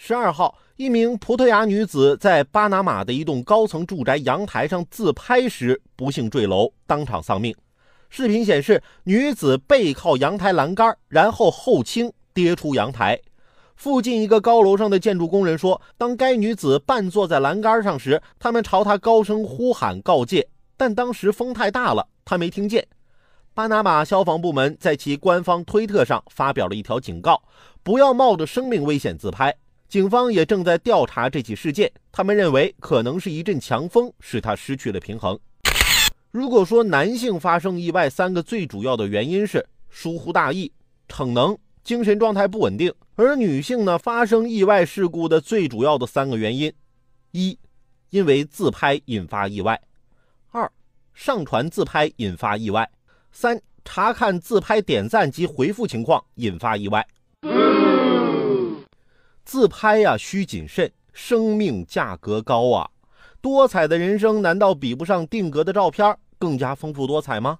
十二号，一名葡萄牙女子在巴拿马的一栋高层住宅阳台上自拍时，不幸坠楼，当场丧命。视频显示，女子背靠阳台栏杆，然后后倾跌出阳台。附近一个高楼上的建筑工人说，当该女子半坐在栏杆上时，他们朝她高声呼喊告诫，但当时风太大了，她没听见。巴拿马消防部门在其官方推特上发表了一条警告：不要冒着生命危险自拍。警方也正在调查这起事件，他们认为可能是一阵强风使他失去了平衡。如果说男性发生意外三个最主要的原因是疏忽大意、逞能、精神状态不稳定，而女性呢发生意外事故的最主要的三个原因：一、因为自拍引发意外；二、上传自拍引发意外；三、查看自拍点赞及回复情况引发意外。自拍呀，需谨慎，生命价格高啊！多彩的人生难道比不上定格的照片更加丰富多彩吗？